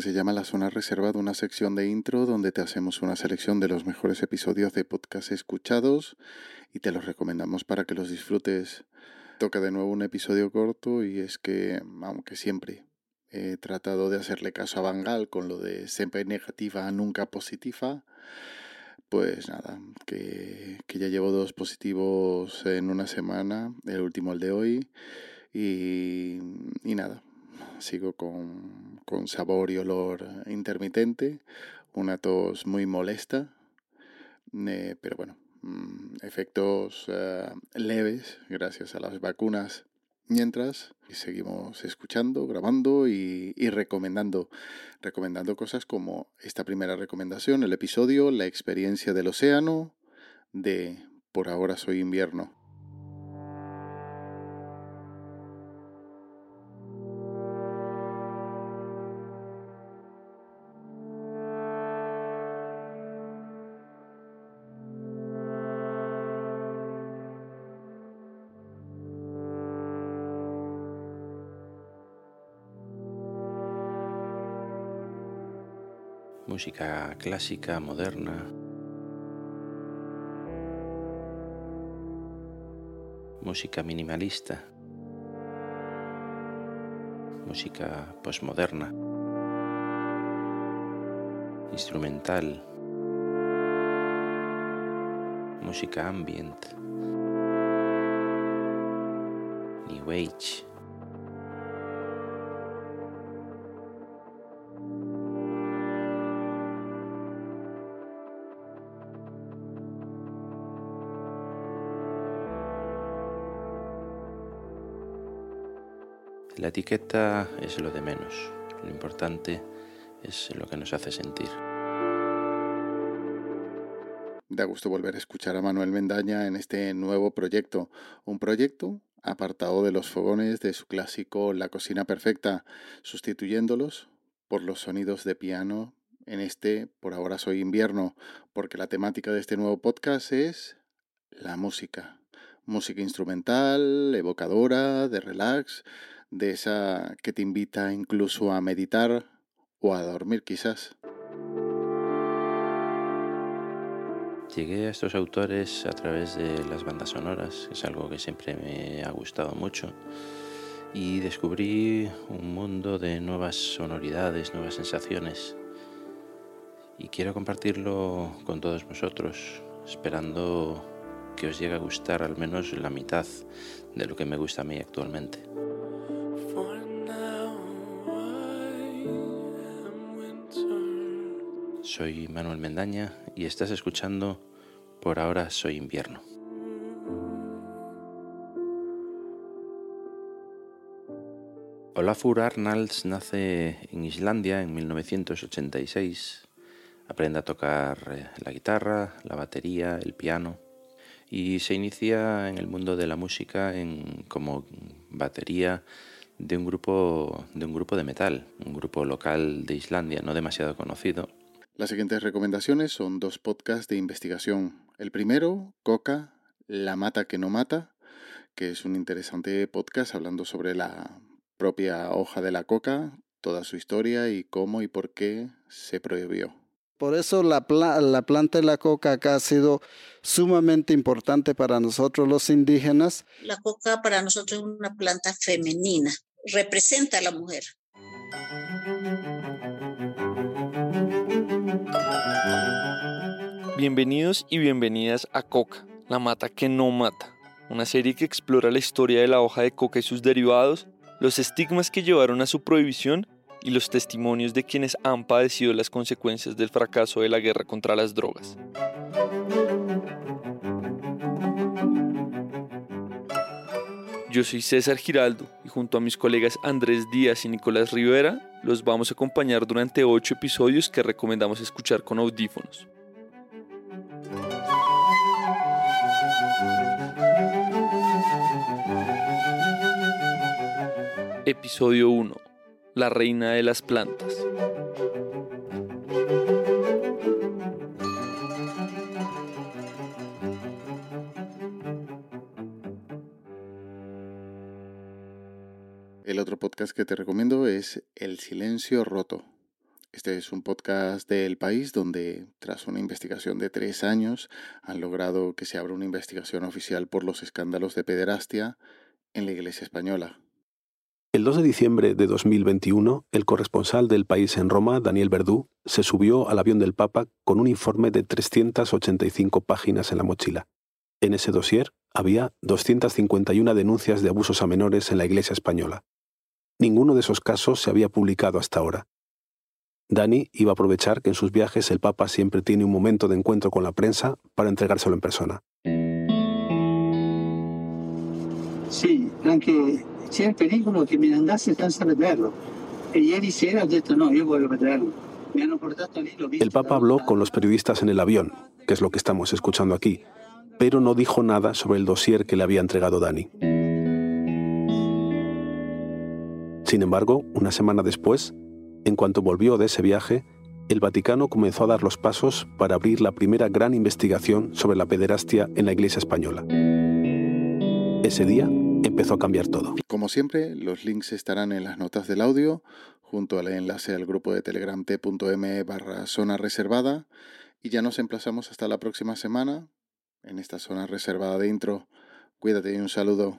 Se llama La Zona Reservada, una sección de intro donde te hacemos una selección de los mejores episodios de podcast escuchados y te los recomendamos para que los disfrutes. Toca de nuevo un episodio corto y es que, aunque siempre he tratado de hacerle caso a Bangal con lo de siempre negativa, nunca positiva, pues nada, que, que ya llevo dos positivos en una semana, el último el de hoy, y, y nada, sigo con, con, sabor y olor intermitente, una tos muy molesta, eh, pero bueno, mmm, efectos uh, leves gracias a las vacunas. Mientras seguimos escuchando, grabando y, y recomendando, recomendando cosas como esta primera recomendación, el episodio La experiencia del océano de Por ahora soy invierno. Música clásica, moderna. Música minimalista. Música postmoderna. Instrumental. Música ambient. New Age. La etiqueta es lo de menos. Lo importante es lo que nos hace sentir. Da gusto volver a escuchar a Manuel Mendaña en este nuevo proyecto. Un proyecto apartado de los fogones de su clásico La cocina perfecta, sustituyéndolos por los sonidos de piano en este Por ahora soy invierno, porque la temática de este nuevo podcast es la música. Música instrumental, evocadora, de relax, de esa que te invita incluso a meditar o a dormir quizás. Llegué a estos autores a través de las bandas sonoras, que es algo que siempre me ha gustado mucho, y descubrí un mundo de nuevas sonoridades, nuevas sensaciones, y quiero compartirlo con todos vosotros, esperando que os llegue a gustar al menos la mitad de lo que me gusta a mí actualmente. Soy Manuel Mendaña y estás escuchando Por ahora soy invierno. Olafur Arnalds nace en Islandia en 1986. Aprende a tocar eh, la guitarra, la batería, el piano y se inicia en el mundo de la música en, como batería de un grupo de un grupo de metal, un grupo local de Islandia, no demasiado conocido, las siguientes recomendaciones son dos podcasts de investigación. El primero, Coca, La Mata que no mata, que es un interesante podcast hablando sobre la propia hoja de la coca, toda su historia y cómo y por qué se prohibió. Por eso la, la, planta de la coca acá ha sido sumamente importante para nosotros los indígenas. La coca para nosotros es una planta femenina, representa a la mujer. Bienvenidos y bienvenidas a Coca, la mata que no mata, una serie que explora la historia de la hoja de coca y sus derivados, los estigmas que llevaron a su prohibición y los testimonios de quienes han padecido las consecuencias del fracaso de la guerra contra las drogas. Yo soy César Giraldo y junto a mis colegas Andrés Díaz y Nicolás Rivera los vamos a acompañar durante ocho episodios que recomendamos escuchar con audífonos. Episodio 1 la reina de las plantas. El otro podcast que te recomiendo es El Silencio Roto. Este es un podcast del país donde, tras una investigación de tres años, han logrado que se abra una investigación oficial por los escándalos de pederastia en la Iglesia Española. El 2 de diciembre de 2021, el corresponsal del país en Roma, Daniel Verdú, se subió al avión del Papa con un informe de 385 páginas en la mochila. En ese dossier había 251 denuncias de abusos a menores en la Iglesia española. Ninguno de esos casos se había publicado hasta ahora. Dani iba a aprovechar que en sus viajes el Papa siempre tiene un momento de encuentro con la prensa para entregárselo en persona. Sí, aunque c'è il pericolo che me ne andassi senza vederlo. E ieri sera ho detto no, io voglio vederlo. Me hanno portato lì, l'ho visto. El Papa habló con los periodistas en el avión, que es lo que estamos escuchando aquí, pero no dijo nada sobre el dossier que le había entregado Dani. Sin embargo, una semana después, en cuanto volvió de ese viaje, el Vaticano comenzó a dar los pasos para abrir la primera gran investigación sobre la pederastia en la Iglesia española. Ese día, empezó a cambiar todo. Como siempre, los links estarán en las notas del audio, junto al enlace al grupo de telegram t.m barra zona reservada, y ya nos emplazamos hasta la próxima semana en esta zona reservada de intro. Cuídate y un saludo.